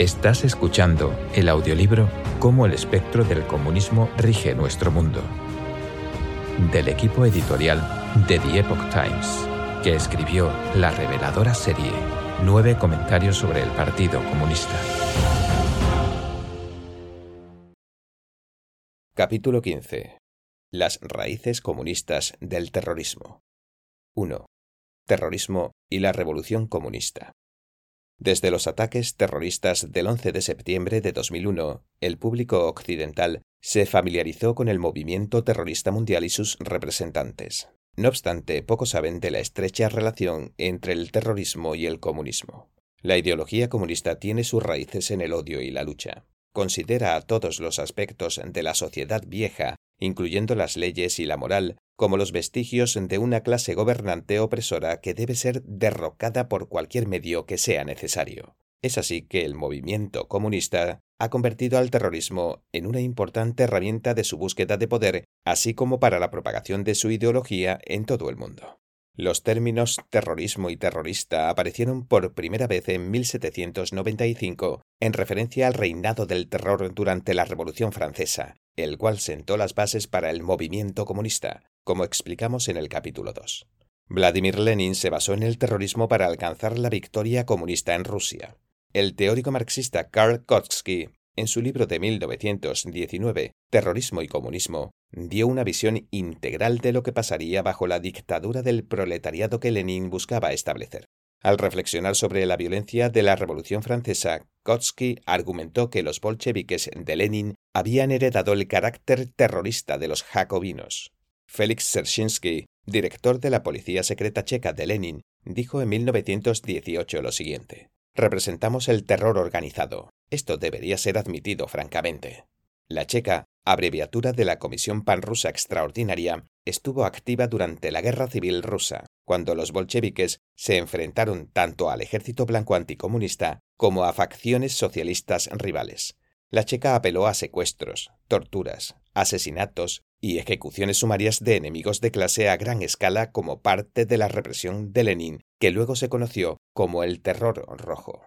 Estás escuchando el audiolibro Cómo el espectro del comunismo rige nuestro mundo, del equipo editorial de The Epoch Times, que escribió la reveladora serie Nueve comentarios sobre el Partido Comunista. Capítulo 15. Las raíces comunistas del terrorismo. 1. Terrorismo y la revolución comunista. Desde los ataques terroristas del 11 de septiembre de 2001, el público occidental se familiarizó con el movimiento terrorista mundial y sus representantes. No obstante, poco saben de la estrecha relación entre el terrorismo y el comunismo. La ideología comunista tiene sus raíces en el odio y la lucha. Considera a todos los aspectos de la sociedad vieja, incluyendo las leyes y la moral, como los vestigios de una clase gobernante opresora que debe ser derrocada por cualquier medio que sea necesario. Es así que el movimiento comunista ha convertido al terrorismo en una importante herramienta de su búsqueda de poder, así como para la propagación de su ideología en todo el mundo. Los términos terrorismo y terrorista aparecieron por primera vez en 1795 en referencia al reinado del terror durante la Revolución Francesa, el cual sentó las bases para el movimiento comunista, como explicamos en el capítulo 2. Vladimir Lenin se basó en el terrorismo para alcanzar la victoria comunista en Rusia. El teórico marxista Karl Kautsky, en su libro de 1919, Terrorismo y Comunismo, dio una visión integral de lo que pasaría bajo la dictadura del proletariado que Lenin buscaba establecer. Al reflexionar sobre la violencia de la Revolución Francesa, Kautsky argumentó que los bolcheviques de Lenin habían heredado el carácter terrorista de los jacobinos. Félix Serchinsky, director de la Policía Secreta Checa de Lenin, dijo en 1918 lo siguiente. Representamos el terror organizado. Esto debería ser admitido francamente. La Checa, abreviatura de la Comisión Panrusa Extraordinaria, estuvo activa durante la Guerra Civil Rusa, cuando los bolcheviques se enfrentaron tanto al ejército blanco anticomunista como a facciones socialistas rivales. La Checa apeló a secuestros, torturas, asesinatos y ejecuciones sumarias de enemigos de clase a gran escala como parte de la represión de Lenin, que luego se conoció como el Terror Rojo.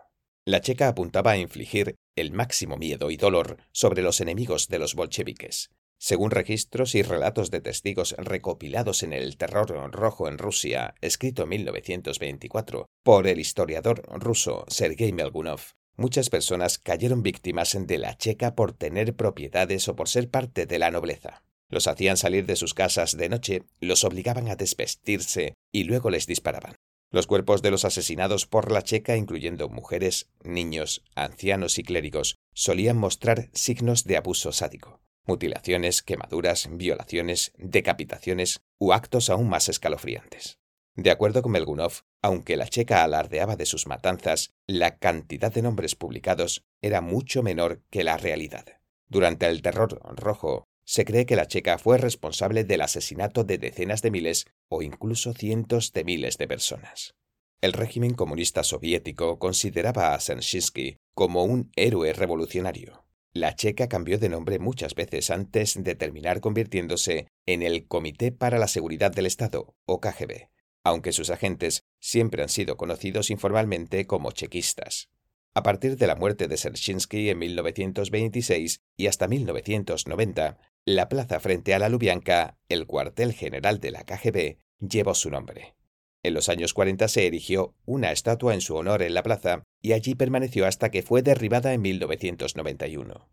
La Checa apuntaba a infligir el máximo miedo y dolor sobre los enemigos de los bolcheviques. Según registros y relatos de testigos recopilados en el Terror Rojo en Rusia, escrito en 1924 por el historiador ruso Sergei Melgunov, muchas personas cayeron víctimas de la Checa por tener propiedades o por ser parte de la nobleza. Los hacían salir de sus casas de noche, los obligaban a desvestirse y luego les disparaban. Los cuerpos de los asesinados por la Checa, incluyendo mujeres, niños, ancianos y clérigos, solían mostrar signos de abuso sádico. Mutilaciones, quemaduras, violaciones, decapitaciones u actos aún más escalofriantes. De acuerdo con Melgunov, aunque la checa alardeaba de sus matanzas, la cantidad de nombres publicados era mucho menor que la realidad. Durante el terror rojo, se cree que la checa fue responsable del asesinato de decenas de miles o incluso cientos de miles de personas. El régimen comunista soviético consideraba a Serensky como un héroe revolucionario. La checa cambió de nombre muchas veces antes de terminar convirtiéndose en el Comité para la Seguridad del Estado, o KGB, aunque sus agentes siempre han sido conocidos informalmente como chequistas. A partir de la muerte de Serchinsky en 1926 y hasta 1990, la plaza frente a la Lubyanka, el cuartel general de la KGB, llevó su nombre. En los años 40 se erigió una estatua en su honor en la plaza y allí permaneció hasta que fue derribada en 1991.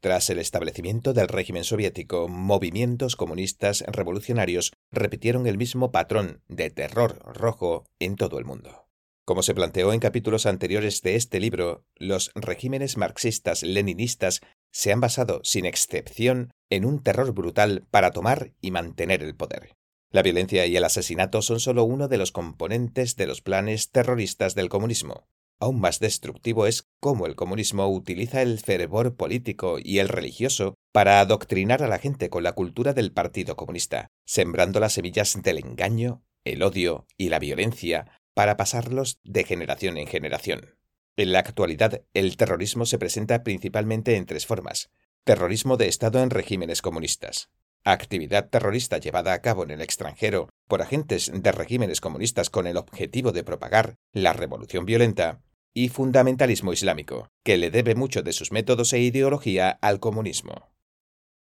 Tras el establecimiento del régimen soviético, movimientos comunistas revolucionarios repitieron el mismo patrón de terror rojo en todo el mundo. Como se planteó en capítulos anteriores de este libro, los regímenes marxistas-leninistas se han basado, sin excepción, en un terror brutal para tomar y mantener el poder. La violencia y el asesinato son solo uno de los componentes de los planes terroristas del comunismo. Aún más destructivo es cómo el comunismo utiliza el fervor político y el religioso para adoctrinar a la gente con la cultura del Partido Comunista, sembrando las semillas del engaño, el odio y la violencia para pasarlos de generación en generación. En la actualidad, el terrorismo se presenta principalmente en tres formas. Terrorismo de Estado en regímenes comunistas. Actividad terrorista llevada a cabo en el extranjero por agentes de regímenes comunistas con el objetivo de propagar la revolución violenta. y fundamentalismo islámico, que le debe mucho de sus métodos e ideología al comunismo.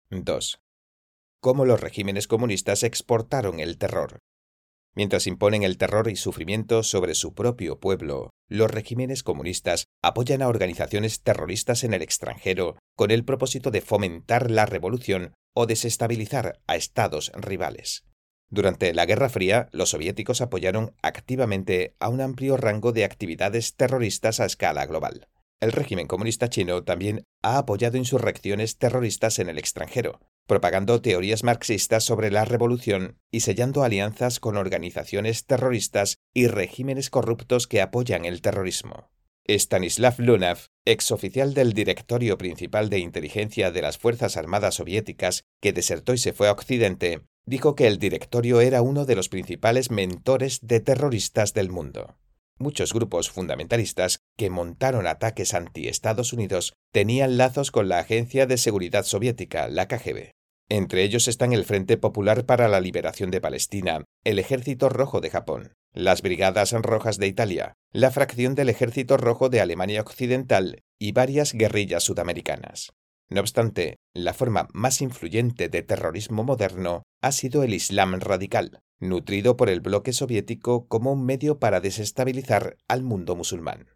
2. Cómo los regímenes comunistas exportaron el terror. Mientras imponen el terror y sufrimiento sobre su propio pueblo, los regímenes comunistas apoyan a organizaciones terroristas en el extranjero con el propósito de fomentar la revolución o desestabilizar a estados rivales. Durante la Guerra Fría, los soviéticos apoyaron activamente a un amplio rango de actividades terroristas a escala global. El régimen comunista chino también ha apoyado insurrecciones terroristas en el extranjero, propagando teorías marxistas sobre la revolución y sellando alianzas con organizaciones terroristas y regímenes corruptos que apoyan el terrorismo. Stanislav Lunav, exoficial del Directorio Principal de Inteligencia de las Fuerzas Armadas Soviéticas, que desertó y se fue a Occidente, dijo que el directorio era uno de los principales mentores de terroristas del mundo. Muchos grupos fundamentalistas que montaron ataques anti-Estados Unidos tenían lazos con la Agencia de Seguridad Soviética, la KGB. Entre ellos están el Frente Popular para la Liberación de Palestina, el Ejército Rojo de Japón, las Brigadas Rojas de Italia, la fracción del Ejército Rojo de Alemania Occidental y varias guerrillas sudamericanas. No obstante, la forma más influyente de terrorismo moderno ha sido el Islam radical, nutrido por el bloque soviético como un medio para desestabilizar al mundo musulmán.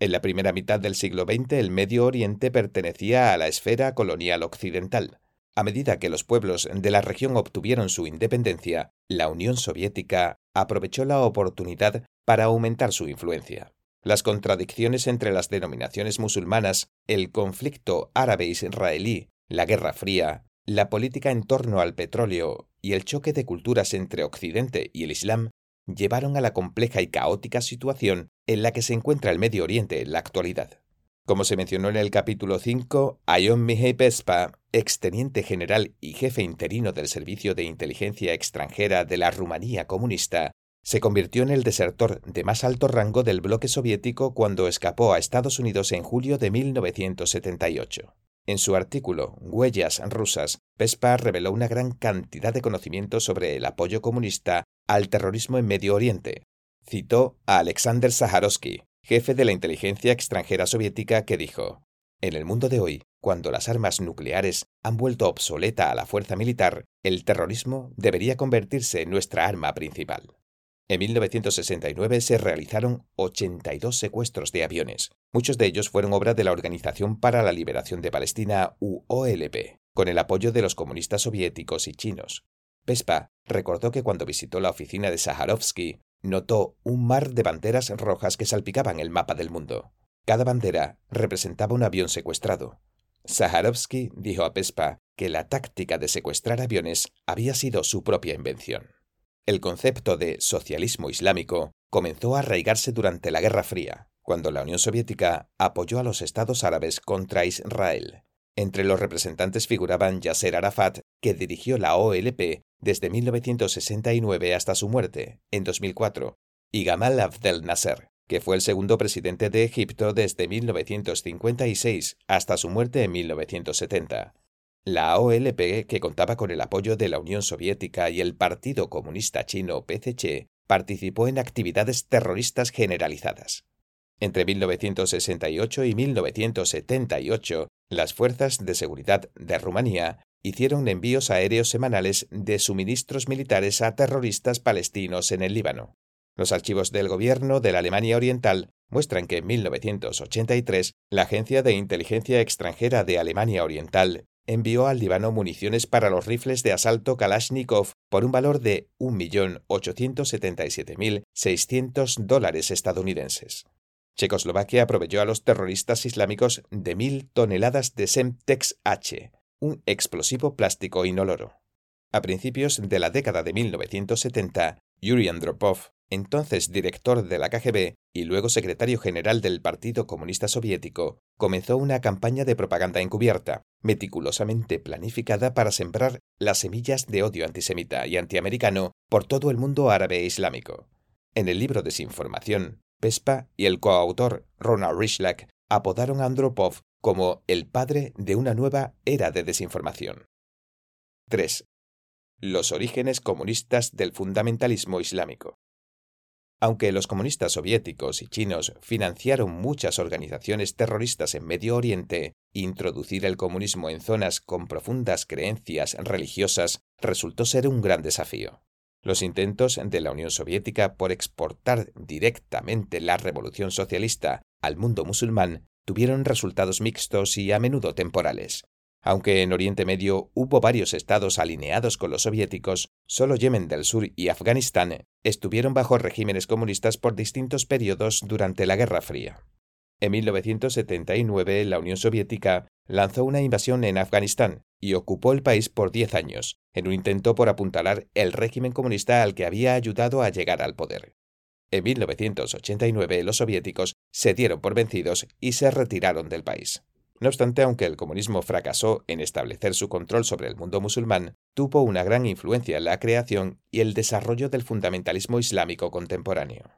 En la primera mitad del siglo XX el Medio Oriente pertenecía a la esfera colonial occidental. A medida que los pueblos de la región obtuvieron su independencia, la Unión Soviética aprovechó la oportunidad para aumentar su influencia. Las contradicciones entre las denominaciones musulmanas, el conflicto árabe-israelí, la Guerra Fría, la política en torno al petróleo y el choque de culturas entre Occidente y el Islam llevaron a la compleja y caótica situación en la que se encuentra el Medio Oriente en la actualidad. Como se mencionó en el capítulo 5, Ayon Mihai Pespa, exteniente general y jefe interino del Servicio de Inteligencia Extranjera de la Rumanía comunista, se convirtió en el desertor de más alto rango del bloque soviético cuando escapó a Estados Unidos en julio de 1978. En su artículo Huellas rusas, Pespa reveló una gran cantidad de conocimientos sobre el apoyo comunista al terrorismo en Medio Oriente. Citó a Alexander Saharovsky, jefe de la inteligencia extranjera soviética, que dijo: En el mundo de hoy, cuando las armas nucleares han vuelto obsoleta a la fuerza militar, el terrorismo debería convertirse en nuestra arma principal. En 1969 se realizaron 82 secuestros de aviones. Muchos de ellos fueron obra de la Organización para la Liberación de Palestina, UOLP, con el apoyo de los comunistas soviéticos y chinos. Pespa recordó que cuando visitó la oficina de Saharovsky, notó un mar de banderas rojas que salpicaban el mapa del mundo. Cada bandera representaba un avión secuestrado. Saharovsky dijo a Pespa que la táctica de secuestrar aviones había sido su propia invención. El concepto de socialismo islámico comenzó a arraigarse durante la Guerra Fría, cuando la Unión Soviética apoyó a los estados árabes contra Israel. Entre los representantes figuraban Yasser Arafat, que dirigió la OLP desde 1969 hasta su muerte, en 2004, y Gamal Abdel Nasser, que fue el segundo presidente de Egipto desde 1956 hasta su muerte en 1970. La OLP, que contaba con el apoyo de la Unión Soviética y el Partido Comunista Chino PCC, participó en actividades terroristas generalizadas. Entre 1968 y 1978, las fuerzas de seguridad de Rumanía hicieron envíos aéreos semanales de suministros militares a terroristas palestinos en el Líbano. Los archivos del gobierno de la Alemania Oriental muestran que en 1983 la Agencia de Inteligencia Extranjera de Alemania Oriental envió al Líbano municiones para los rifles de asalto Kalashnikov por un valor de 1.877.600 dólares estadounidenses. Checoslovaquia proveyó a los terroristas islámicos de mil toneladas de Semtex H, un explosivo plástico inoloro. A principios de la década de 1970, Yuri Andropov entonces director de la KGB y luego secretario general del Partido Comunista Soviético, comenzó una campaña de propaganda encubierta, meticulosamente planificada para sembrar las semillas de odio antisemita y antiamericano por todo el mundo árabe e islámico. En el libro Desinformación, Pespa y el coautor Ronald Rishlak apodaron a Andropov como el padre de una nueva era de desinformación. 3. Los orígenes comunistas del fundamentalismo islámico. Aunque los comunistas soviéticos y chinos financiaron muchas organizaciones terroristas en Medio Oriente, introducir el comunismo en zonas con profundas creencias religiosas resultó ser un gran desafío. Los intentos de la Unión Soviética por exportar directamente la revolución socialista al mundo musulmán tuvieron resultados mixtos y a menudo temporales. Aunque en Oriente Medio hubo varios estados alineados con los soviéticos, solo Yemen del Sur y Afganistán estuvieron bajo regímenes comunistas por distintos periodos durante la Guerra Fría. En 1979, la Unión Soviética lanzó una invasión en Afganistán y ocupó el país por diez años, en un intento por apuntalar el régimen comunista al que había ayudado a llegar al poder. En 1989, los soviéticos se dieron por vencidos y se retiraron del país. No obstante, aunque el comunismo fracasó en establecer su control sobre el mundo musulmán, tuvo una gran influencia en la creación y el desarrollo del fundamentalismo islámico contemporáneo.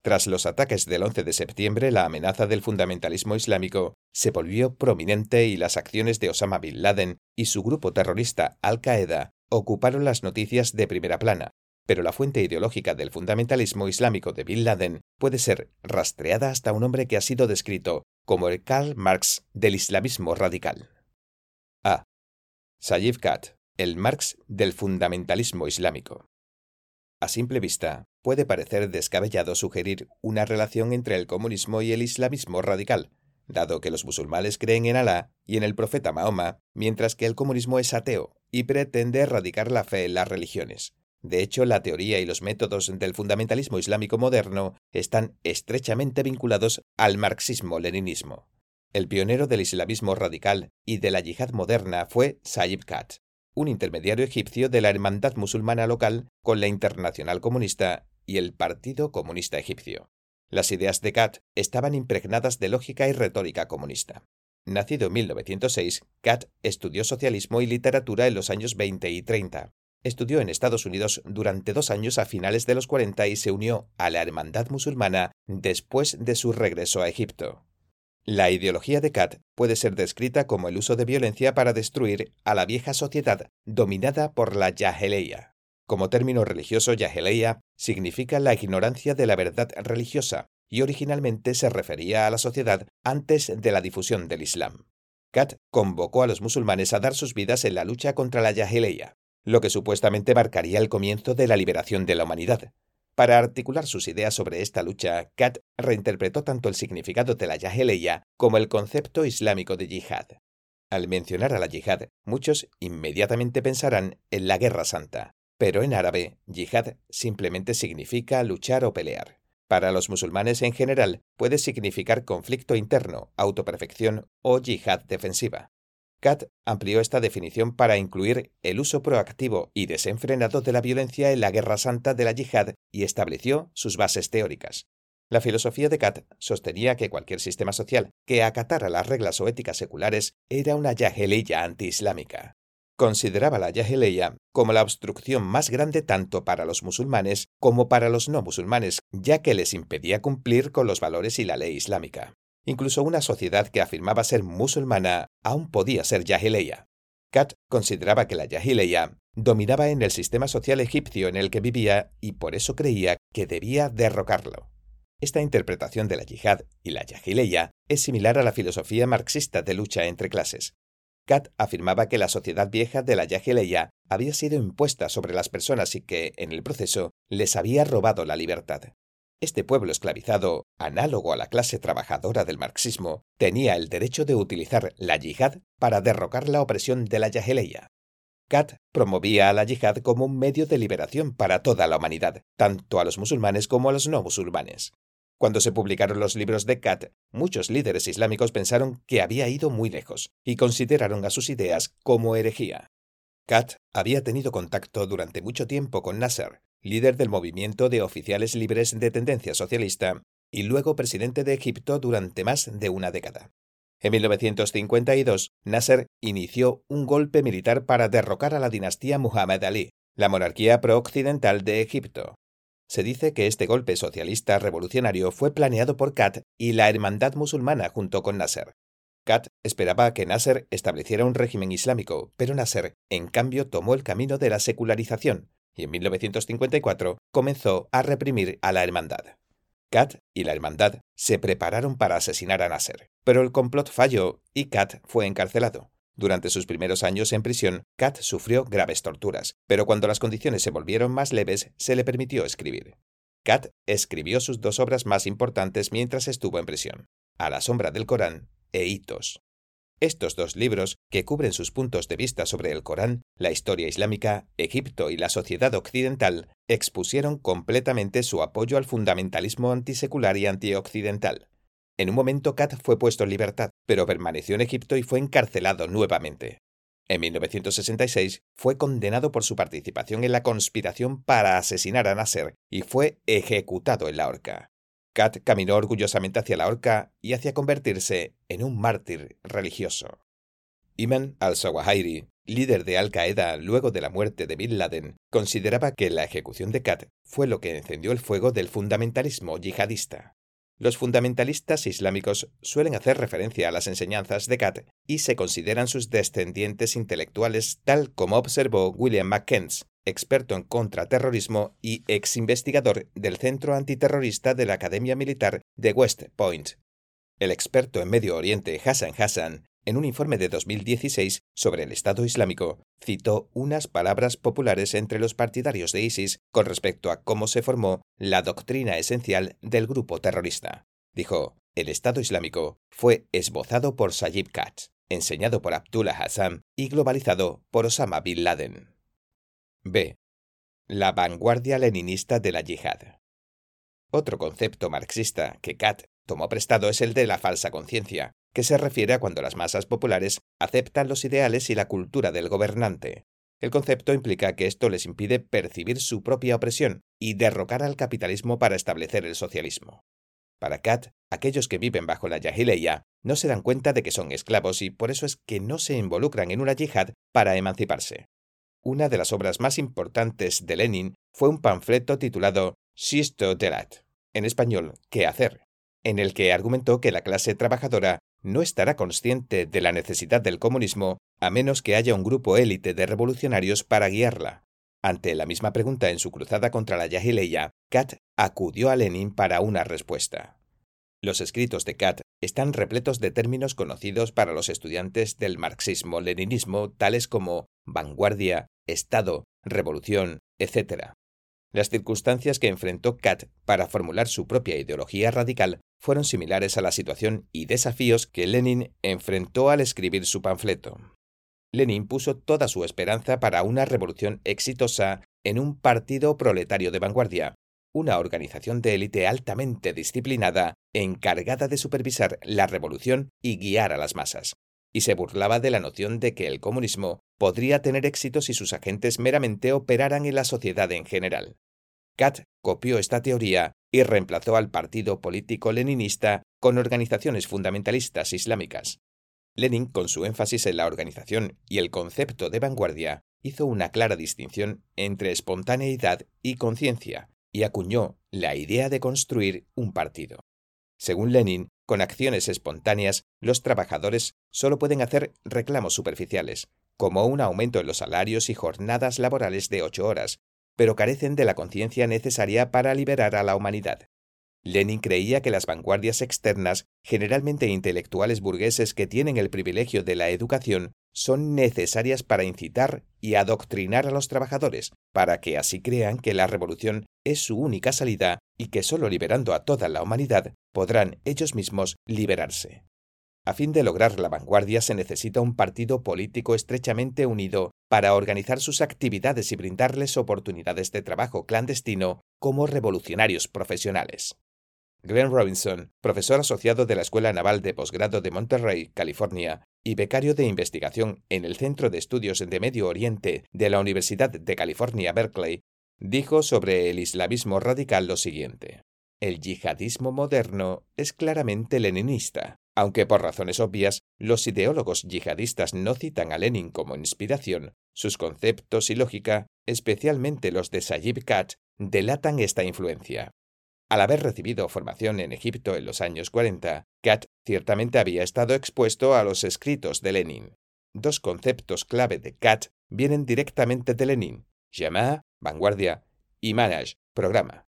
Tras los ataques del 11 de septiembre, la amenaza del fundamentalismo islámico se volvió prominente y las acciones de Osama Bin Laden y su grupo terrorista Al-Qaeda ocuparon las noticias de primera plana, pero la fuente ideológica del fundamentalismo islámico de Bin Laden puede ser rastreada hasta un hombre que ha sido descrito como el Karl Marx del islamismo radical. A. Sayyid Kat, el Marx del fundamentalismo islámico. A simple vista, puede parecer descabellado sugerir una relación entre el comunismo y el islamismo radical, dado que los musulmanes creen en Alá y en el profeta Mahoma, mientras que el comunismo es ateo y pretende erradicar la fe en las religiones. De hecho, la teoría y los métodos del fundamentalismo islámico moderno están estrechamente vinculados al marxismo-leninismo. El pionero del islamismo radical y de la yihad moderna fue Sayyid Kat, un intermediario egipcio de la hermandad musulmana local con la Internacional Comunista y el Partido Comunista Egipcio. Las ideas de Kat estaban impregnadas de lógica y retórica comunista. Nacido en 1906, Kat estudió socialismo y literatura en los años 20 y 30. Estudió en Estados Unidos durante dos años a finales de los 40 y se unió a la Hermandad musulmana después de su regreso a Egipto. La ideología de Kat puede ser descrita como el uso de violencia para destruir a la vieja sociedad dominada por la Yaheleya. Como término religioso, Yaheleya significa la ignorancia de la verdad religiosa y originalmente se refería a la sociedad antes de la difusión del Islam. Kat convocó a los musulmanes a dar sus vidas en la lucha contra la Yaheleya, lo que supuestamente marcaría el comienzo de la liberación de la humanidad. Para articular sus ideas sobre esta lucha, Kat reinterpretó tanto el significado de la Yaheleya como el concepto islámico de yihad. Al mencionar a la yihad, muchos inmediatamente pensarán en la guerra santa, pero en árabe, yihad simplemente significa luchar o pelear. Para los musulmanes en general, puede significar conflicto interno, autoperfección o yihad defensiva. Kat amplió esta definición para incluir el uso proactivo y desenfrenado de la violencia en la guerra santa de la yihad y estableció sus bases teóricas. La filosofía de Kat sostenía que cualquier sistema social que acatara las reglas o éticas seculares era una yaheleya antiislámica. Consideraba la yaheleya como la obstrucción más grande tanto para los musulmanes como para los no musulmanes, ya que les impedía cumplir con los valores y la ley islámica. Incluso una sociedad que afirmaba ser musulmana aún podía ser yahileya. Kat consideraba que la yahileya dominaba en el sistema social egipcio en el que vivía y por eso creía que debía derrocarlo. Esta interpretación de la yihad y la yahileya es similar a la filosofía marxista de lucha entre clases. Kat afirmaba que la sociedad vieja de la yahileya había sido impuesta sobre las personas y que, en el proceso, les había robado la libertad. Este pueblo esclavizado, análogo a la clase trabajadora del marxismo, tenía el derecho de utilizar la yihad para derrocar la opresión de la yaheleya. Kat promovía a la yihad como un medio de liberación para toda la humanidad, tanto a los musulmanes como a los no musulmanes. Cuando se publicaron los libros de Kat, muchos líderes islámicos pensaron que había ido muy lejos y consideraron a sus ideas como herejía. Kat había tenido contacto durante mucho tiempo con Nasser, líder del movimiento de oficiales libres de tendencia socialista y luego presidente de Egipto durante más de una década. En 1952, Nasser inició un golpe militar para derrocar a la dinastía Muhammad Ali, la monarquía pro-occidental de Egipto. Se dice que este golpe socialista revolucionario fue planeado por Kat y la Hermandad musulmana junto con Nasser. Kat esperaba que Nasser estableciera un régimen islámico, pero Nasser, en cambio, tomó el camino de la secularización, y en 1954 comenzó a reprimir a la hermandad. Kat y la hermandad se prepararon para asesinar a Nasser, pero el complot falló y Kat fue encarcelado. Durante sus primeros años en prisión, Kat sufrió graves torturas, pero cuando las condiciones se volvieron más leves, se le permitió escribir. Kat escribió sus dos obras más importantes mientras estuvo en prisión, A la sombra del Corán e Hitos. Estos dos libros, que cubren sus puntos de vista sobre el Corán, la historia islámica, Egipto y la sociedad occidental, expusieron completamente su apoyo al fundamentalismo antisecular y antioccidental. En un momento Kat fue puesto en libertad, pero permaneció en Egipto y fue encarcelado nuevamente. En 1966 fue condenado por su participación en la conspiración para asesinar a Nasser y fue ejecutado en la horca. Kat caminó orgullosamente hacia la horca y hacia convertirse en un mártir religioso. Iman al-Zawahiri, líder de Al-Qaeda luego de la muerte de Bin Laden, consideraba que la ejecución de Kat fue lo que encendió el fuego del fundamentalismo yihadista. Los fundamentalistas islámicos suelen hacer referencia a las enseñanzas de Kat y se consideran sus descendientes intelectuales, tal como observó William McKenzie, experto en contraterrorismo y ex investigador del Centro Antiterrorista de la Academia Militar de West Point. El experto en Medio Oriente Hassan Hassan, en un informe de 2016 sobre el Estado Islámico, citó unas palabras populares entre los partidarios de ISIS con respecto a cómo se formó la doctrina esencial del grupo terrorista. Dijo, el Estado Islámico fue esbozado por Sajib Katz, enseñado por Abdullah Hassan y globalizado por Osama Bin Laden. B. La vanguardia leninista de la yihad. Otro concepto marxista que Kat tomó prestado es el de la falsa conciencia, que se refiere a cuando las masas populares aceptan los ideales y la cultura del gobernante. El concepto implica que esto les impide percibir su propia opresión y derrocar al capitalismo para establecer el socialismo. Para Kat, aquellos que viven bajo la Yahileya no se dan cuenta de que son esclavos y por eso es que no se involucran en una yihad para emanciparse. Una de las obras más importantes de Lenin fue un panfleto titulado Sisto Delat, en español, ¿qué hacer?, en el que argumentó que la clase trabajadora no estará consciente de la necesidad del comunismo a menos que haya un grupo élite de revolucionarios para guiarla. Ante la misma pregunta en su cruzada contra la Yahileya, Kat acudió a Lenin para una respuesta. Los escritos de Kat están repletos de términos conocidos para los estudiantes del marxismo-leninismo, tales como vanguardia, Estado, revolución, etc. Las circunstancias que enfrentó Kat para formular su propia ideología radical fueron similares a la situación y desafíos que Lenin enfrentó al escribir su panfleto. Lenin puso toda su esperanza para una revolución exitosa en un partido proletario de vanguardia, una organización de élite altamente disciplinada, encargada de supervisar la revolución y guiar a las masas. Y se burlaba de la noción de que el comunismo podría tener éxito si sus agentes meramente operaran en la sociedad en general. Kat copió esta teoría y reemplazó al partido político leninista con organizaciones fundamentalistas islámicas. Lenin, con su énfasis en la organización y el concepto de vanguardia, hizo una clara distinción entre espontaneidad y conciencia, y acuñó la idea de construir un partido. Según Lenin, con acciones espontáneas, los trabajadores solo pueden hacer reclamos superficiales, como un aumento en los salarios y jornadas laborales de ocho horas, pero carecen de la conciencia necesaria para liberar a la humanidad. Lenin creía que las vanguardias externas, generalmente intelectuales burgueses que tienen el privilegio de la educación, son necesarias para incitar y adoctrinar a los trabajadores, para que así crean que la revolución es su única salida y que solo liberando a toda la humanidad podrán ellos mismos liberarse. A fin de lograr la vanguardia se necesita un partido político estrechamente unido para organizar sus actividades y brindarles oportunidades de trabajo clandestino como revolucionarios profesionales. Glenn Robinson, profesor asociado de la Escuela Naval de Posgrado de Monterrey, California, y becario de investigación en el Centro de Estudios de Medio Oriente de la Universidad de California, Berkeley, dijo sobre el islamismo radical lo siguiente. El yihadismo moderno es claramente leninista, aunque por razones obvias los ideólogos yihadistas no citan a Lenin como inspiración, sus conceptos y lógica, especialmente los de Sajib Kat, delatan esta influencia. Al haber recibido formación en Egipto en los años 40, Kat ciertamente había estado expuesto a los escritos de Lenin. Dos conceptos clave de Kat vienen directamente de Lenin, Yama vanguardia, y manage, programa.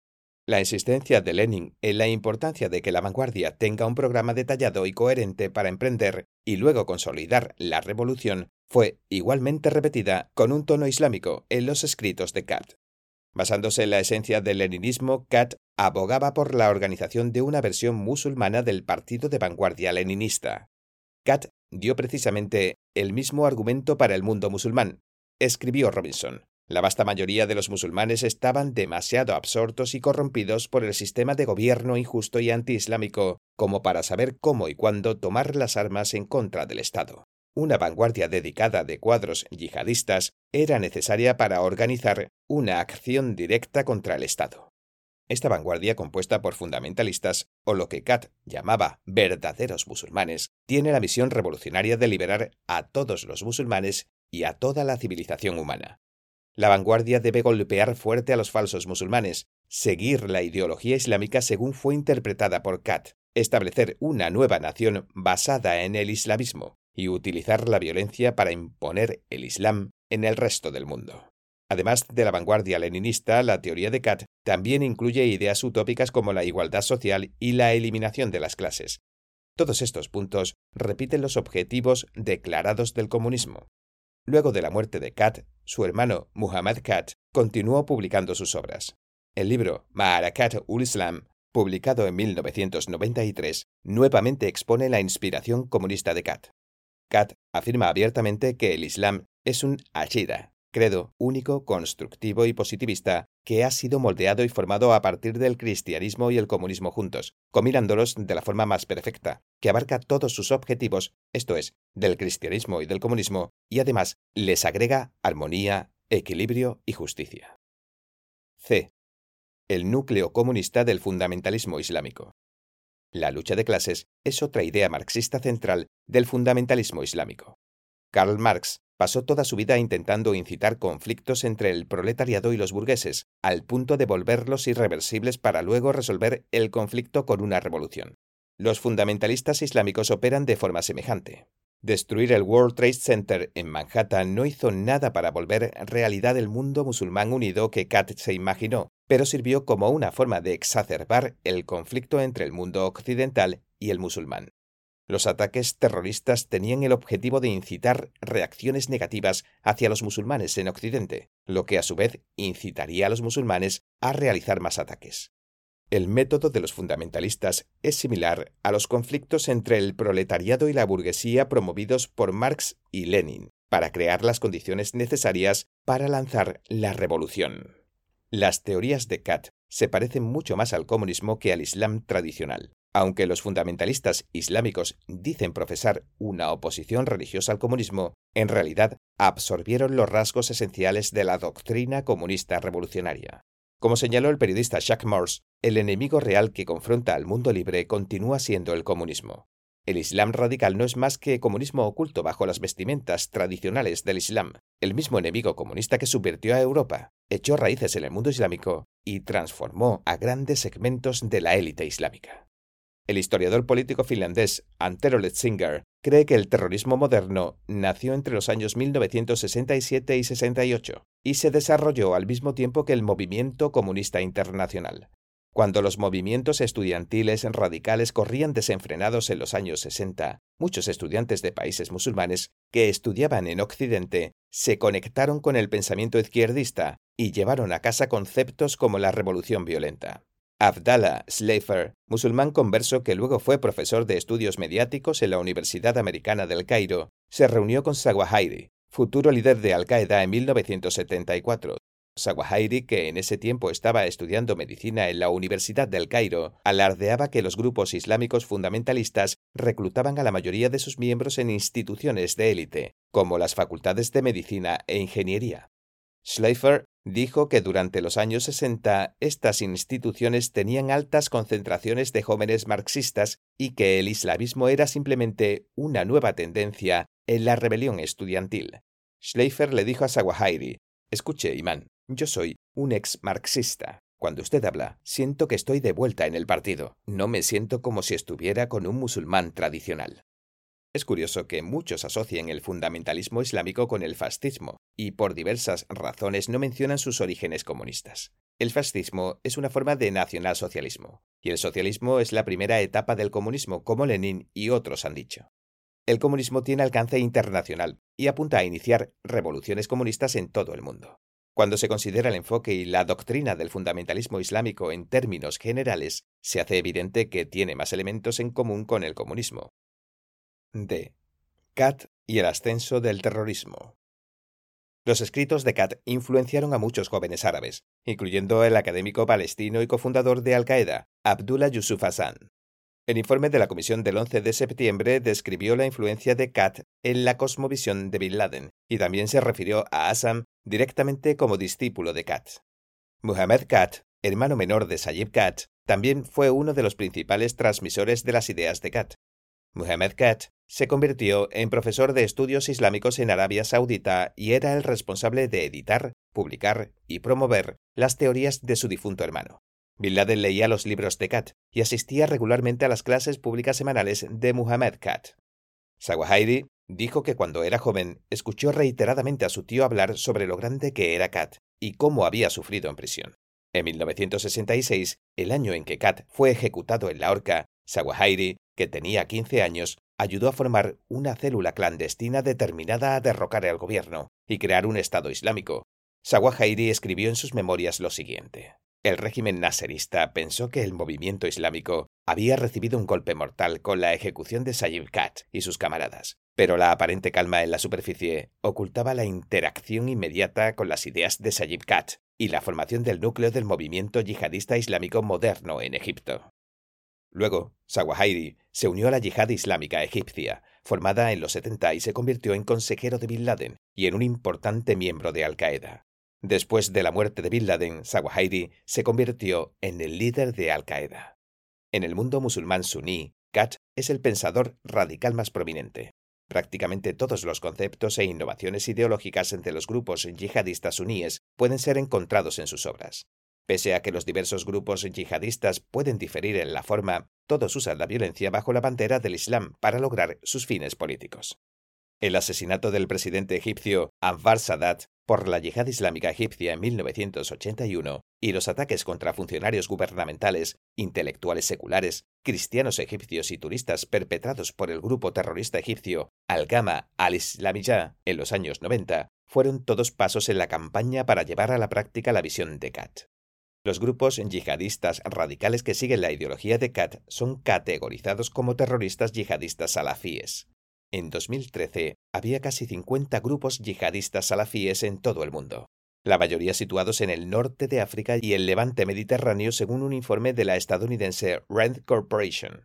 La insistencia de Lenin en la importancia de que la vanguardia tenga un programa detallado y coherente para emprender y luego consolidar la revolución fue igualmente repetida con un tono islámico en los escritos de Kat. Basándose en la esencia del leninismo, Kat abogaba por la organización de una versión musulmana del partido de vanguardia leninista. Kat dio precisamente el mismo argumento para el mundo musulmán, escribió Robinson. La vasta mayoría de los musulmanes estaban demasiado absortos y corrompidos por el sistema de gobierno injusto y antiislámico como para saber cómo y cuándo tomar las armas en contra del Estado. Una vanguardia dedicada de cuadros yihadistas era necesaria para organizar una acción directa contra el Estado. Esta vanguardia, compuesta por fundamentalistas, o lo que Kat llamaba verdaderos musulmanes, tiene la misión revolucionaria de liberar a todos los musulmanes y a toda la civilización humana. La vanguardia debe golpear fuerte a los falsos musulmanes, seguir la ideología islámica según fue interpretada por Kat, establecer una nueva nación basada en el islamismo y utilizar la violencia para imponer el Islam en el resto del mundo. Además de la vanguardia leninista, la teoría de Kat también incluye ideas utópicas como la igualdad social y la eliminación de las clases. Todos estos puntos repiten los objetivos declarados del comunismo. Luego de la muerte de Kat, su hermano Muhammad Kat continuó publicando sus obras. El libro Ma'arakat ul Islam, publicado en 1993, nuevamente expone la inspiración comunista de Kat. Kat afirma abiertamente que el Islam es un ashira, credo único, constructivo y positivista que ha sido moldeado y formado a partir del cristianismo y el comunismo juntos, combinándolos de la forma más perfecta, que abarca todos sus objetivos, esto es, del cristianismo y del comunismo, y además les agrega armonía, equilibrio y justicia. C. El núcleo comunista del fundamentalismo islámico. La lucha de clases es otra idea marxista central del fundamentalismo islámico. Karl Marx pasó toda su vida intentando incitar conflictos entre el proletariado y los burgueses, al punto de volverlos irreversibles para luego resolver el conflicto con una revolución. Los fundamentalistas islámicos operan de forma semejante. Destruir el World Trade Center en Manhattan no hizo nada para volver realidad el mundo musulmán unido que Kat se imaginó, pero sirvió como una forma de exacerbar el conflicto entre el mundo occidental y el musulmán. Los ataques terroristas tenían el objetivo de incitar reacciones negativas hacia los musulmanes en Occidente, lo que a su vez incitaría a los musulmanes a realizar más ataques. El método de los fundamentalistas es similar a los conflictos entre el proletariado y la burguesía promovidos por Marx y Lenin, para crear las condiciones necesarias para lanzar la revolución. Las teorías de Kat se parecen mucho más al comunismo que al Islam tradicional. Aunque los fundamentalistas islámicos dicen profesar una oposición religiosa al comunismo, en realidad absorbieron los rasgos esenciales de la doctrina comunista revolucionaria. Como señaló el periodista Jacques Morse, el enemigo real que confronta al mundo libre continúa siendo el comunismo. El Islam radical no es más que comunismo oculto bajo las vestimentas tradicionales del Islam, el mismo enemigo comunista que subvirtió a Europa, echó raíces en el mundo islámico y transformó a grandes segmentos de la élite islámica. El historiador político finlandés Antero Letzinger cree que el terrorismo moderno nació entre los años 1967 y 68 y se desarrolló al mismo tiempo que el movimiento comunista internacional. Cuando los movimientos estudiantiles radicales corrían desenfrenados en los años 60, muchos estudiantes de países musulmanes que estudiaban en Occidente se conectaron con el pensamiento izquierdista y llevaron a casa conceptos como la revolución violenta. Abdallah Slafer, musulmán converso que luego fue profesor de estudios mediáticos en la Universidad Americana del Cairo, se reunió con Zawahiri, futuro líder de Al-Qaeda en 1974. Zawahiri, que en ese tiempo estaba estudiando medicina en la Universidad del Cairo, alardeaba que los grupos islámicos fundamentalistas reclutaban a la mayoría de sus miembros en instituciones de élite, como las facultades de medicina e ingeniería. Schleifer dijo que durante los años 60 estas instituciones tenían altas concentraciones de jóvenes marxistas y que el islamismo era simplemente una nueva tendencia en la rebelión estudiantil. Schleifer le dijo a Zawahiri, Escuche, Imán, yo soy un ex marxista. Cuando usted habla, siento que estoy de vuelta en el partido. No me siento como si estuviera con un musulmán tradicional. Es curioso que muchos asocien el fundamentalismo islámico con el fascismo, y por diversas razones no mencionan sus orígenes comunistas. El fascismo es una forma de nacionalsocialismo, y el socialismo es la primera etapa del comunismo, como Lenin y otros han dicho. El comunismo tiene alcance internacional y apunta a iniciar revoluciones comunistas en todo el mundo. Cuando se considera el enfoque y la doctrina del fundamentalismo islámico en términos generales, se hace evidente que tiene más elementos en común con el comunismo. D. Kat y el ascenso del terrorismo. Los escritos de Kat influenciaron a muchos jóvenes árabes, incluyendo el académico palestino y cofundador de Al-Qaeda, Abdullah Yusuf Hassan. El informe de la Comisión del 11 de septiembre describió la influencia de Kat en la cosmovisión de Bin Laden y también se refirió a Hassan directamente como discípulo de Kat. Muhammad Kat, hermano menor de Sayyid Kat, también fue uno de los principales transmisores de las ideas de Kat. Muhammad Kat se convirtió en profesor de estudios islámicos en Arabia Saudita y era el responsable de editar, publicar y promover las teorías de su difunto hermano. Bin Laden leía los libros de Kat y asistía regularmente a las clases públicas semanales de Muhammad Kat. Sawahiri dijo que cuando era joven escuchó reiteradamente a su tío hablar sobre lo grande que era Kat y cómo había sufrido en prisión. En 1966, el año en que Kat fue ejecutado en la horca, Sawahiri, que tenía 15 años, ayudó a formar una célula clandestina determinada a derrocar al gobierno y crear un Estado Islámico. Sawahiri escribió en sus memorias lo siguiente. El régimen nasserista pensó que el movimiento islámico había recibido un golpe mortal con la ejecución de Sayyid Kat y sus camaradas, pero la aparente calma en la superficie ocultaba la interacción inmediata con las ideas de Sayyid Kat y la formación del núcleo del movimiento yihadista islámico moderno en Egipto. Luego, Sawahiri se unió a la yihad islámica egipcia, formada en los 70 y se convirtió en consejero de Bin Laden y en un importante miembro de Al-Qaeda. Después de la muerte de Bin Laden, Sawahiri se convirtió en el líder de Al-Qaeda. En el mundo musulmán suní, Kat es el pensador radical más prominente. Prácticamente todos los conceptos e innovaciones ideológicas entre los grupos yihadistas suníes pueden ser encontrados en sus obras. Pese a que los diversos grupos yihadistas pueden diferir en la forma, todos usan la violencia bajo la bandera del Islam para lograr sus fines políticos. El asesinato del presidente egipcio Anwar Sadat por la yihad islámica egipcia en 1981 y los ataques contra funcionarios gubernamentales, intelectuales seculares, cristianos egipcios y turistas perpetrados por el grupo terrorista egipcio Al-Gama al-Islamiyah en los años 90 fueron todos pasos en la campaña para llevar a la práctica la visión de Kat. Los grupos yihadistas radicales que siguen la ideología de Kat son categorizados como terroristas yihadistas salafíes. En 2013 había casi 50 grupos yihadistas salafíes en todo el mundo, la mayoría situados en el norte de África y el levante mediterráneo según un informe de la estadounidense Rand Corporation.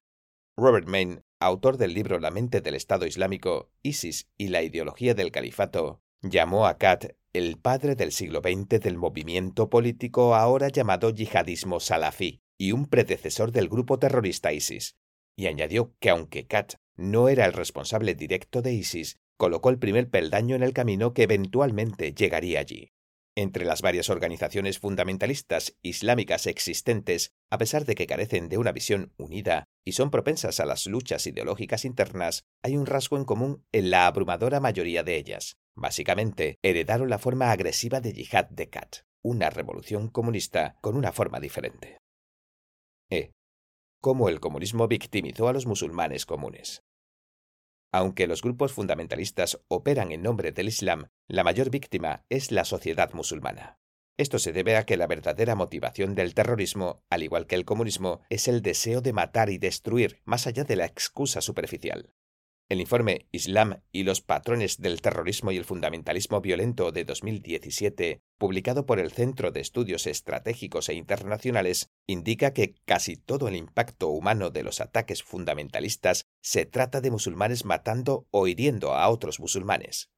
Robert Main, autor del libro La mente del Estado Islámico, ISIS y la ideología del califato, llamó a Kat el padre del siglo XX del movimiento político ahora llamado yihadismo salafí y un predecesor del grupo terrorista ISIS, y añadió que aunque Kat no era el responsable directo de ISIS, colocó el primer peldaño en el camino que eventualmente llegaría allí. Entre las varias organizaciones fundamentalistas islámicas existentes, a pesar de que carecen de una visión unida y son propensas a las luchas ideológicas internas, hay un rasgo en común en la abrumadora mayoría de ellas. Básicamente, heredaron la forma agresiva de yihad de Kat, una revolución comunista con una forma diferente. E. Cómo el comunismo victimizó a los musulmanes comunes. Aunque los grupos fundamentalistas operan en nombre del Islam, la mayor víctima es la sociedad musulmana. Esto se debe a que la verdadera motivación del terrorismo, al igual que el comunismo, es el deseo de matar y destruir, más allá de la excusa superficial. El informe Islam y los patrones del terrorismo y el fundamentalismo violento de 2017, publicado por el Centro de Estudios Estratégicos e Internacionales, indica que casi todo el impacto humano de los ataques fundamentalistas se trata de musulmanes matando o hiriendo a otros musulmanes.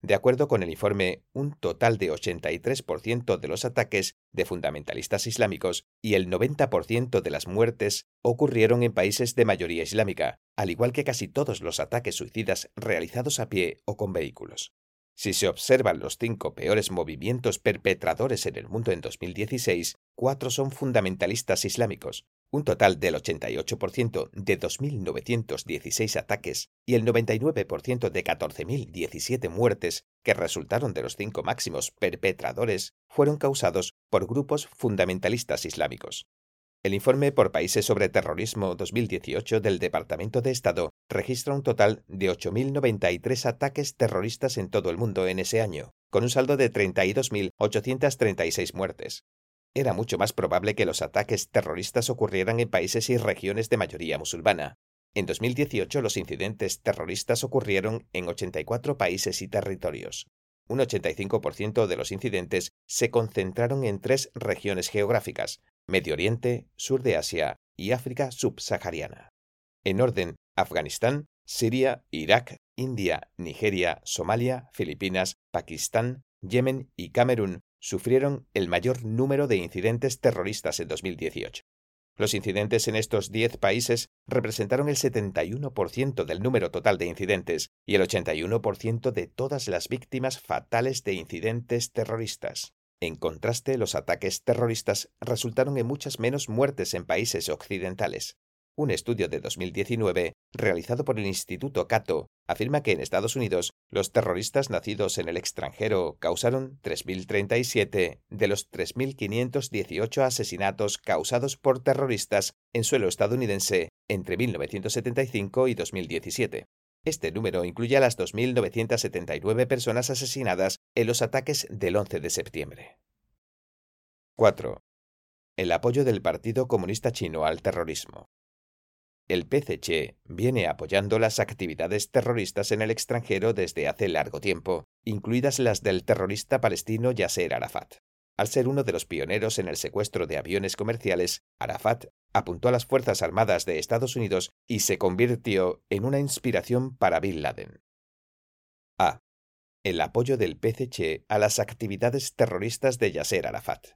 De acuerdo con el informe, un total de 83% de los ataques de fundamentalistas islámicos y el 90% de las muertes ocurrieron en países de mayoría islámica, al igual que casi todos los ataques suicidas realizados a pie o con vehículos. Si se observan los cinco peores movimientos perpetradores en el mundo en 2016, cuatro son fundamentalistas islámicos, un total del 88% de 2.916 ataques y el 99% de 14.017 muertes que resultaron de los cinco máximos perpetradores fueron causados por grupos fundamentalistas islámicos. El informe por países sobre terrorismo 2018 del Departamento de Estado registra un total de 8.093 ataques terroristas en todo el mundo en ese año, con un saldo de 32.836 muertes. Era mucho más probable que los ataques terroristas ocurrieran en países y regiones de mayoría musulmana. En 2018 los incidentes terroristas ocurrieron en 84 países y territorios. Un 85% de los incidentes se concentraron en tres regiones geográficas, Medio Oriente, Sur de Asia y África subsahariana. En orden, Afganistán, Siria, Irak, India, Nigeria, Somalia, Filipinas, Pakistán, Yemen y Camerún sufrieron el mayor número de incidentes terroristas en 2018. Los incidentes en estos 10 países representaron el 71% del número total de incidentes y el 81% de todas las víctimas fatales de incidentes terroristas. En contraste, los ataques terroristas resultaron en muchas menos muertes en países occidentales. Un estudio de 2019, realizado por el Instituto Cato, afirma que en Estados Unidos los terroristas nacidos en el extranjero causaron 3.037 de los 3.518 asesinatos causados por terroristas en suelo estadounidense entre 1975 y 2017. Este número incluye a las 2.979 personas asesinadas en los ataques del 11 de septiembre. 4. El apoyo del Partido Comunista Chino al terrorismo. El PCC viene apoyando las actividades terroristas en el extranjero desde hace largo tiempo, incluidas las del terrorista palestino Yasser Arafat. Al ser uno de los pioneros en el secuestro de aviones comerciales, Arafat apuntó a las Fuerzas Armadas de Estados Unidos y se convirtió en una inspiración para Bin Laden. A. El apoyo del PCC a las actividades terroristas de Yasser Arafat.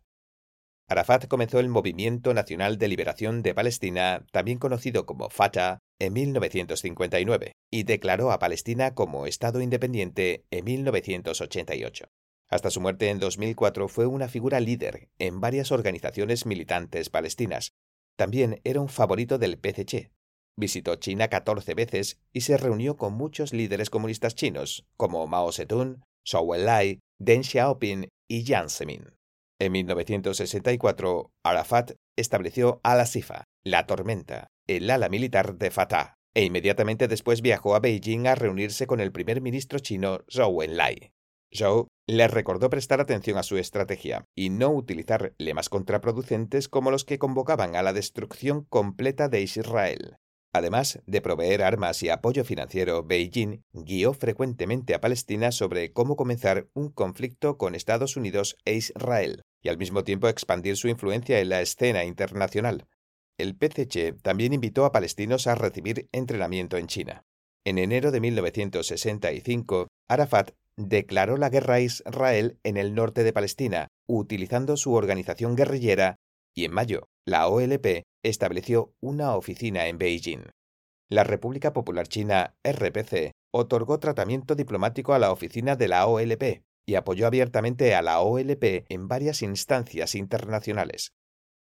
Arafat comenzó el Movimiento Nacional de Liberación de Palestina, también conocido como Fatah, en 1959 y declaró a Palestina como Estado independiente en 1988. Hasta su muerte en 2004 fue una figura líder en varias organizaciones militantes palestinas. También era un favorito del PCC. Visitó China 14 veces y se reunió con muchos líderes comunistas chinos, como Mao Zedong, Zhou Enlai, Deng Xiaoping y Jiang Zemin. En 1964, Arafat estableció Al-Asifa, la tormenta, el ala militar de Fatah, e inmediatamente después viajó a Beijing a reunirse con el primer ministro chino Zhou Enlai. Zhou le recordó prestar atención a su estrategia y no utilizar lemas contraproducentes como los que convocaban a la destrucción completa de Israel. Además de proveer armas y apoyo financiero, Beijing guió frecuentemente a Palestina sobre cómo comenzar un conflicto con Estados Unidos e Israel, y al mismo tiempo expandir su influencia en la escena internacional. El PCC también invitó a palestinos a recibir entrenamiento en China. En enero de 1965, Arafat declaró la guerra a Israel en el norte de Palestina, utilizando su organización guerrillera, y en mayo, la OLP estableció una oficina en Beijing. La República Popular China, RPC, otorgó tratamiento diplomático a la oficina de la OLP y apoyó abiertamente a la OLP en varias instancias internacionales.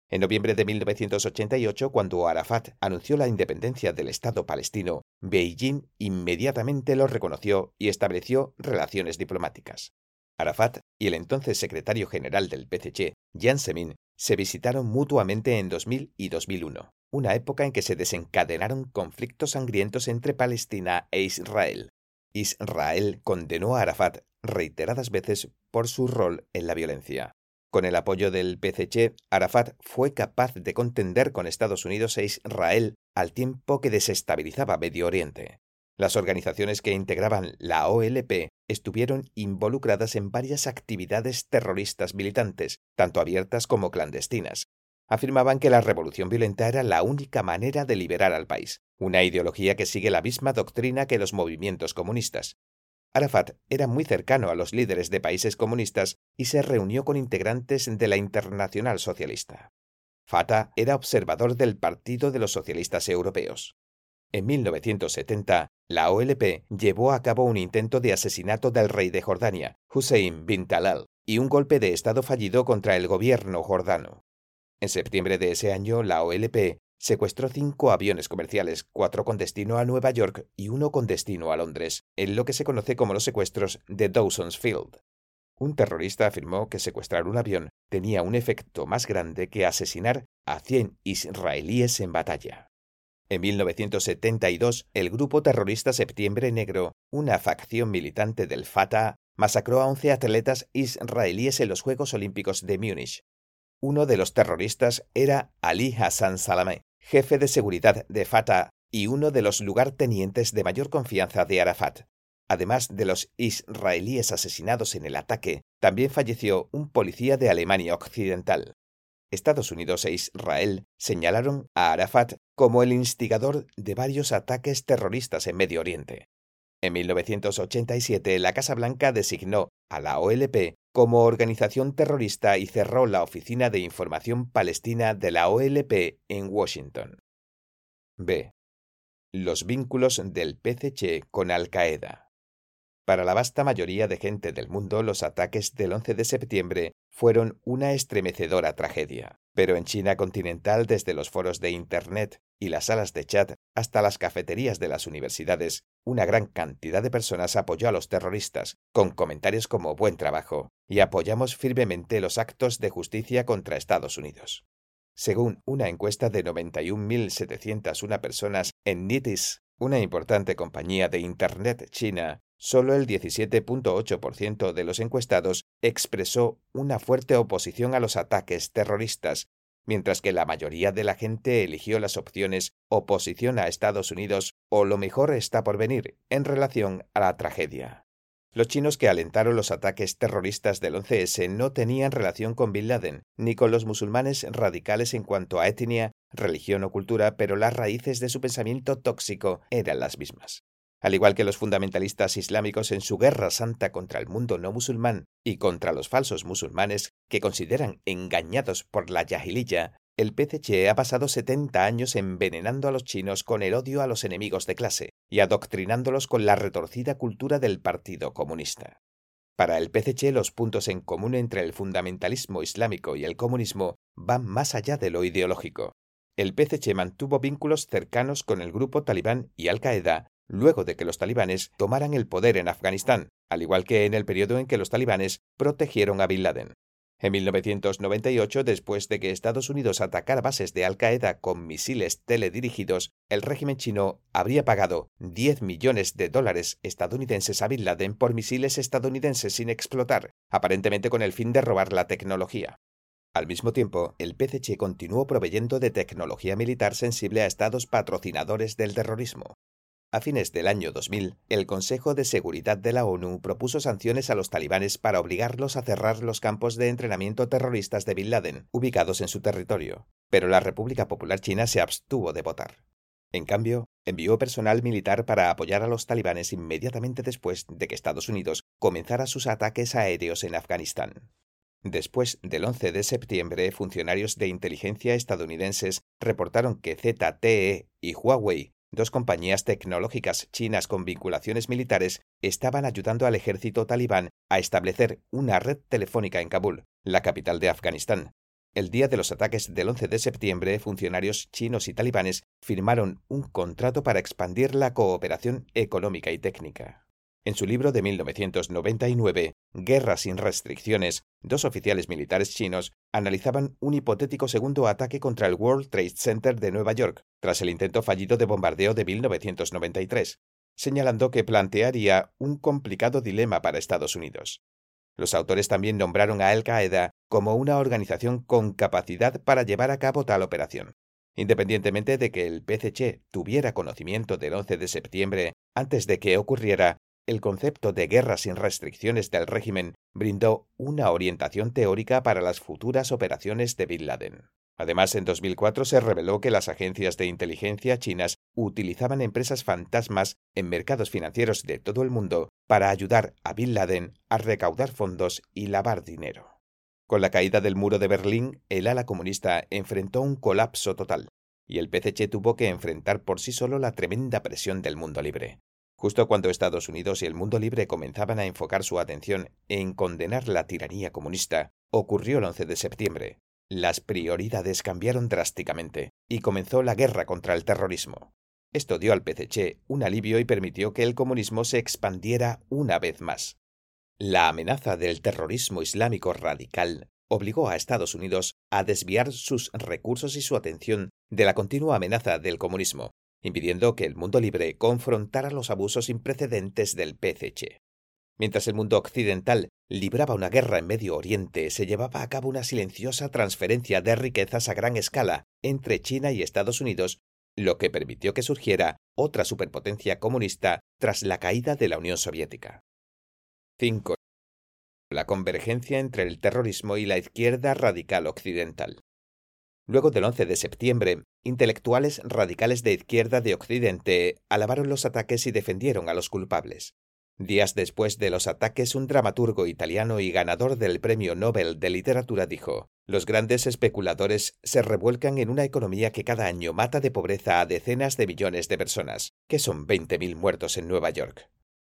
En noviembre de 1988, cuando Arafat anunció la independencia del Estado palestino, Beijing inmediatamente lo reconoció y estableció relaciones diplomáticas. Arafat y el entonces secretario general del PCC, Jiang Zemin, se visitaron mutuamente en 2000 y 2001, una época en que se desencadenaron conflictos sangrientos entre Palestina e Israel. Israel condenó a Arafat reiteradas veces por su rol en la violencia. Con el apoyo del PCC, Arafat fue capaz de contender con Estados Unidos e Israel al tiempo que desestabilizaba Medio Oriente. Las organizaciones que integraban la OLP estuvieron involucradas en varias actividades terroristas militantes, tanto abiertas como clandestinas. Afirmaban que la revolución violenta era la única manera de liberar al país, una ideología que sigue la misma doctrina que los movimientos comunistas. Arafat era muy cercano a los líderes de países comunistas y se reunió con integrantes de la Internacional Socialista. Fatah era observador del Partido de los Socialistas Europeos. En 1970, la OLP llevó a cabo un intento de asesinato del rey de Jordania, Hussein bin Talal, y un golpe de Estado fallido contra el gobierno jordano. En septiembre de ese año, la OLP secuestró cinco aviones comerciales, cuatro con destino a Nueva York y uno con destino a Londres, en lo que se conoce como los secuestros de Dawson's Field. Un terrorista afirmó que secuestrar un avión tenía un efecto más grande que asesinar a 100 israelíes en batalla. En 1972, el grupo terrorista Septiembre Negro, una facción militante del Fatah, masacró a 11 atletas israelíes en los Juegos Olímpicos de Múnich. Uno de los terroristas era Ali Hassan Salameh, jefe de seguridad de Fatah y uno de los lugartenientes de mayor confianza de Arafat. Además de los israelíes asesinados en el ataque, también falleció un policía de Alemania Occidental. Estados Unidos e Israel señalaron a Arafat como el instigador de varios ataques terroristas en Medio Oriente. En 1987, la Casa Blanca designó a la OLP como organización terrorista y cerró la Oficina de Información Palestina de la OLP en Washington. B. Los vínculos del PCC con Al-Qaeda. Para la vasta mayoría de gente del mundo, los ataques del 11 de septiembre fueron una estremecedora tragedia. Pero en China continental, desde los foros de Internet y las salas de chat hasta las cafeterías de las universidades, una gran cantidad de personas apoyó a los terroristas, con comentarios como buen trabajo, y apoyamos firmemente los actos de justicia contra Estados Unidos. Según una encuesta de 91.701 personas en NITIS, una importante compañía de Internet china, solo el 17.8% de los encuestados expresó una fuerte oposición a los ataques terroristas, mientras que la mayoría de la gente eligió las opciones oposición a Estados Unidos o lo mejor está por venir en relación a la tragedia. Los chinos que alentaron los ataques terroristas del 11S no tenían relación con Bin Laden, ni con los musulmanes radicales en cuanto a etnia, religión o cultura, pero las raíces de su pensamiento tóxico eran las mismas. Al igual que los fundamentalistas islámicos en su guerra santa contra el mundo no musulmán y contra los falsos musulmanes que consideran engañados por la yahililla, el PCC ha pasado 70 años envenenando a los chinos con el odio a los enemigos de clase y adoctrinándolos con la retorcida cultura del Partido Comunista. Para el PCC los puntos en común entre el fundamentalismo islámico y el comunismo van más allá de lo ideológico. El PCC mantuvo vínculos cercanos con el grupo talibán y Al-Qaeda luego de que los talibanes tomaran el poder en Afganistán, al igual que en el periodo en que los talibanes protegieron a Bin Laden. En 1998, después de que Estados Unidos atacara bases de Al-Qaeda con misiles teledirigidos, el régimen chino habría pagado 10 millones de dólares estadounidenses a Bin Laden por misiles estadounidenses sin explotar, aparentemente con el fin de robar la tecnología. Al mismo tiempo, el PCC continuó proveyendo de tecnología militar sensible a estados patrocinadores del terrorismo. A fines del año 2000, el Consejo de Seguridad de la ONU propuso sanciones a los talibanes para obligarlos a cerrar los campos de entrenamiento terroristas de Bin Laden, ubicados en su territorio, pero la República Popular China se abstuvo de votar. En cambio, envió personal militar para apoyar a los talibanes inmediatamente después de que Estados Unidos comenzara sus ataques aéreos en Afganistán. Después del 11 de septiembre, funcionarios de inteligencia estadounidenses reportaron que ZTE y Huawei Dos compañías tecnológicas chinas con vinculaciones militares estaban ayudando al ejército talibán a establecer una red telefónica en Kabul, la capital de Afganistán. El día de los ataques del 11 de septiembre, funcionarios chinos y talibanes firmaron un contrato para expandir la cooperación económica y técnica. En su libro de 1999, Guerra sin restricciones, dos oficiales militares chinos analizaban un hipotético segundo ataque contra el World Trade Center de Nueva York, tras el intento fallido de bombardeo de 1993, señalando que plantearía un complicado dilema para Estados Unidos. Los autores también nombraron a Al-Qaeda como una organización con capacidad para llevar a cabo tal operación. Independientemente de que el PCC tuviera conocimiento del 11 de septiembre antes de que ocurriera, el concepto de guerra sin restricciones del régimen brindó una orientación teórica para las futuras operaciones de Bin Laden. Además, en 2004 se reveló que las agencias de inteligencia chinas utilizaban empresas fantasmas en mercados financieros de todo el mundo para ayudar a Bin Laden a recaudar fondos y lavar dinero. Con la caída del muro de Berlín, el ala comunista enfrentó un colapso total, y el PCC tuvo que enfrentar por sí solo la tremenda presión del mundo libre. Justo cuando Estados Unidos y el mundo libre comenzaban a enfocar su atención en condenar la tiranía comunista, ocurrió el 11 de septiembre. las prioridades cambiaron drásticamente y comenzó la guerra contra el terrorismo. Esto dio al PCC un alivio y permitió que el comunismo se expandiera una vez más. La amenaza del terrorismo islámico radical obligó a Estados Unidos a desviar sus recursos y su atención de la continua amenaza del comunismo, impidiendo que el mundo libre confrontara los abusos sin precedentes del PCC. Mientras el mundo occidental libraba una guerra en Medio Oriente, se llevaba a cabo una silenciosa transferencia de riquezas a gran escala entre China y Estados Unidos, lo que permitió que surgiera otra superpotencia comunista tras la caída de la Unión Soviética. 5. La convergencia entre el terrorismo y la izquierda radical occidental. Luego del 11 de septiembre, intelectuales radicales de izquierda de Occidente alabaron los ataques y defendieron a los culpables. Días después de los ataques, un dramaturgo italiano y ganador del Premio Nobel de Literatura dijo, Los grandes especuladores se revuelcan en una economía que cada año mata de pobreza a decenas de millones de personas, que son 20.000 muertos en Nueva York.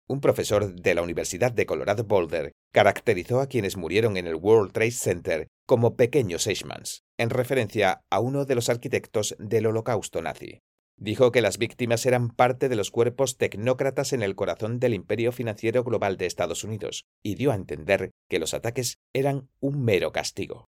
Un profesor de la Universidad de Colorado Boulder caracterizó a quienes murieron en el World Trade Center como pequeños Eichmanns, en referencia a uno de los arquitectos del holocausto nazi. Dijo que las víctimas eran parte de los cuerpos tecnócratas en el corazón del imperio financiero global de Estados Unidos, y dio a entender que los ataques eran un mero castigo.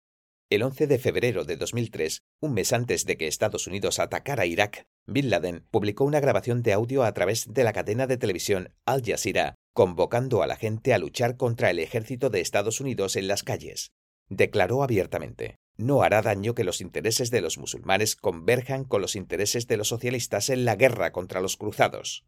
El 11 de febrero de 2003, un mes antes de que Estados Unidos atacara Irak, Bin Laden publicó una grabación de audio a través de la cadena de televisión Al Jazeera, convocando a la gente a luchar contra el ejército de Estados Unidos en las calles. Declaró abiertamente, no hará daño que los intereses de los musulmanes converjan con los intereses de los socialistas en la guerra contra los cruzados.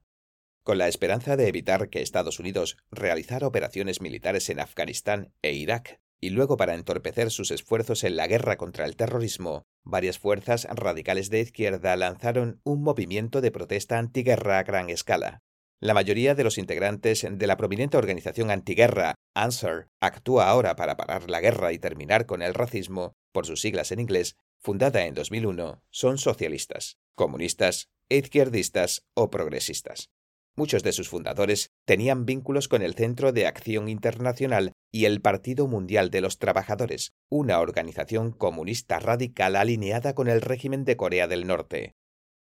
Con la esperanza de evitar que Estados Unidos realizara operaciones militares en Afganistán e Irak, y luego para entorpecer sus esfuerzos en la guerra contra el terrorismo, varias fuerzas radicales de izquierda lanzaron un movimiento de protesta antiguerra a gran escala. La mayoría de los integrantes de la prominente organización antiguerra Answer actúa ahora para parar la guerra y terminar con el racismo, por sus siglas en inglés, fundada en 2001, son socialistas, comunistas, izquierdistas o progresistas. Muchos de sus fundadores tenían vínculos con el Centro de Acción Internacional y el Partido Mundial de los Trabajadores, una organización comunista radical alineada con el régimen de Corea del Norte.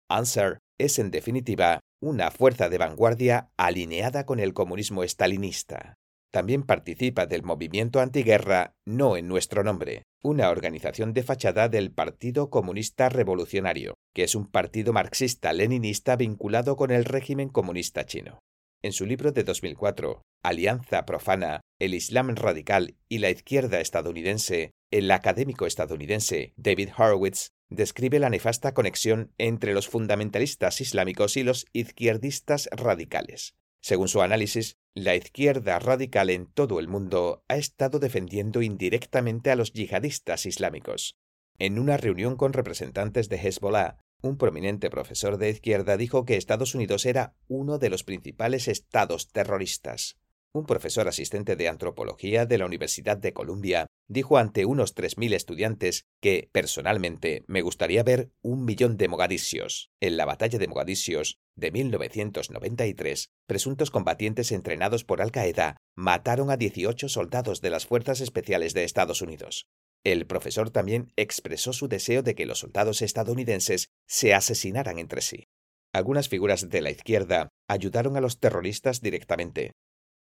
Answer es, en definitiva, una fuerza de vanguardia alineada con el comunismo estalinista. También participa del movimiento antiguerra No en nuestro nombre, una organización de fachada del Partido Comunista Revolucionario, que es un partido marxista-leninista vinculado con el régimen comunista chino. En su libro de 2004, Alianza Profana, el Islam Radical y la Izquierda Estadounidense, el académico estadounidense David Horowitz describe la nefasta conexión entre los fundamentalistas islámicos y los izquierdistas radicales. Según su análisis, la izquierda radical en todo el mundo ha estado defendiendo indirectamente a los yihadistas islámicos. En una reunión con representantes de Hezbollah, un prominente profesor de izquierda dijo que Estados Unidos era uno de los principales estados terroristas. Un profesor asistente de antropología de la Universidad de Columbia dijo ante unos 3.000 estudiantes que, personalmente, me gustaría ver un millón de mogadisios. En la batalla de Mogadisios de 1993, presuntos combatientes entrenados por Al-Qaeda mataron a 18 soldados de las Fuerzas Especiales de Estados Unidos. El profesor también expresó su deseo de que los soldados estadounidenses se asesinaran entre sí. Algunas figuras de la izquierda ayudaron a los terroristas directamente,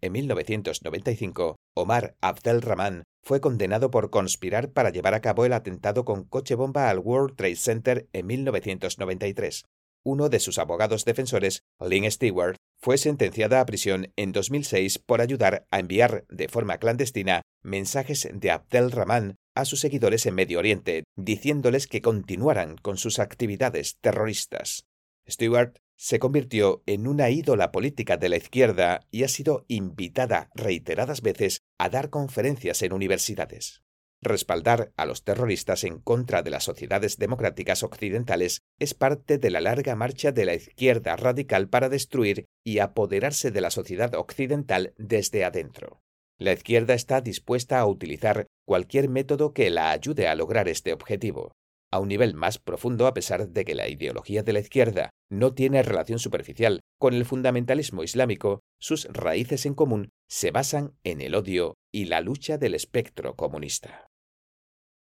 en 1995, Omar Abdel Rahman fue condenado por conspirar para llevar a cabo el atentado con coche bomba al World Trade Center en 1993. Uno de sus abogados defensores, Lynn Stewart, fue sentenciada a prisión en 2006 por ayudar a enviar de forma clandestina mensajes de Abdel Rahman a sus seguidores en Medio Oriente, diciéndoles que continuaran con sus actividades terroristas. Stewart se convirtió en una ídola política de la izquierda y ha sido invitada reiteradas veces a dar conferencias en universidades. Respaldar a los terroristas en contra de las sociedades democráticas occidentales es parte de la larga marcha de la izquierda radical para destruir y apoderarse de la sociedad occidental desde adentro. La izquierda está dispuesta a utilizar cualquier método que la ayude a lograr este objetivo a un nivel más profundo a pesar de que la ideología de la izquierda no tiene relación superficial con el fundamentalismo islámico, sus raíces en común se basan en el odio y la lucha del espectro comunista.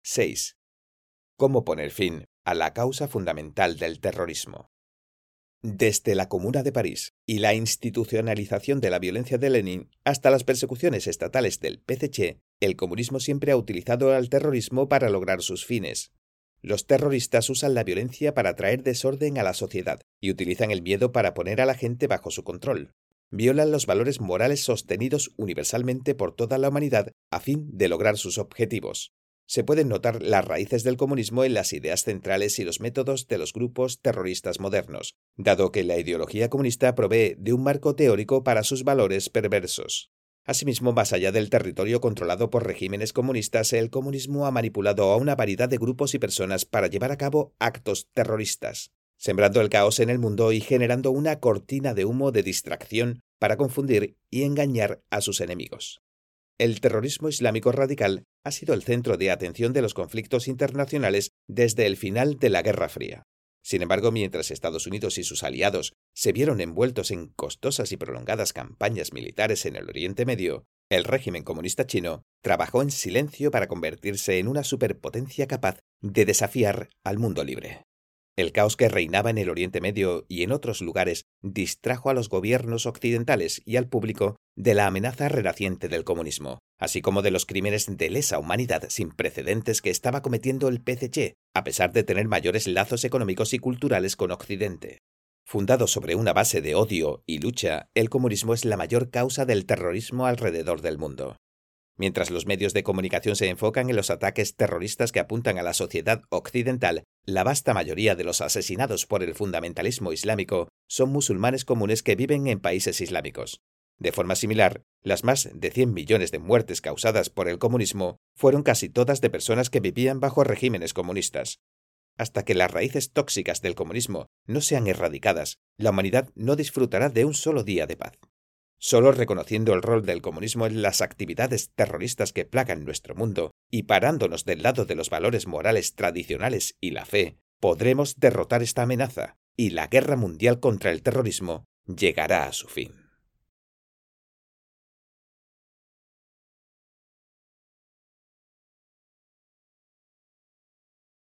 6. cómo poner fin a la causa fundamental del terrorismo. Desde la Comuna de París y la institucionalización de la violencia de Lenin hasta las persecuciones estatales del PCC, el comunismo siempre ha utilizado al terrorismo para lograr sus fines. Los terroristas usan la violencia para traer desorden a la sociedad y utilizan el miedo para poner a la gente bajo su control. Violan los valores morales sostenidos universalmente por toda la humanidad a fin de lograr sus objetivos. Se pueden notar las raíces del comunismo en las ideas centrales y los métodos de los grupos terroristas modernos, dado que la ideología comunista provee de un marco teórico para sus valores perversos. Asimismo, más allá del territorio controlado por regímenes comunistas, el comunismo ha manipulado a una variedad de grupos y personas para llevar a cabo actos terroristas, sembrando el caos en el mundo y generando una cortina de humo de distracción para confundir y engañar a sus enemigos. El terrorismo islámico radical ha sido el centro de atención de los conflictos internacionales desde el final de la Guerra Fría. Sin embargo, mientras Estados Unidos y sus aliados se vieron envueltos en costosas y prolongadas campañas militares en el Oriente Medio, el régimen comunista chino trabajó en silencio para convertirse en una superpotencia capaz de desafiar al mundo libre. El caos que reinaba en el Oriente Medio y en otros lugares distrajo a los gobiernos occidentales y al público de la amenaza renaciente del comunismo, así como de los crímenes de lesa humanidad sin precedentes que estaba cometiendo el PCC, a pesar de tener mayores lazos económicos y culturales con Occidente. Fundado sobre una base de odio y lucha, el comunismo es la mayor causa del terrorismo alrededor del mundo. Mientras los medios de comunicación se enfocan en los ataques terroristas que apuntan a la sociedad occidental, la vasta mayoría de los asesinados por el fundamentalismo islámico son musulmanes comunes que viven en países islámicos. De forma similar, las más de 100 millones de muertes causadas por el comunismo fueron casi todas de personas que vivían bajo regímenes comunistas. Hasta que las raíces tóxicas del comunismo no sean erradicadas, la humanidad no disfrutará de un solo día de paz. Solo reconociendo el rol del comunismo en las actividades terroristas que plagan nuestro mundo y parándonos del lado de los valores morales tradicionales y la fe, podremos derrotar esta amenaza y la guerra mundial contra el terrorismo llegará a su fin.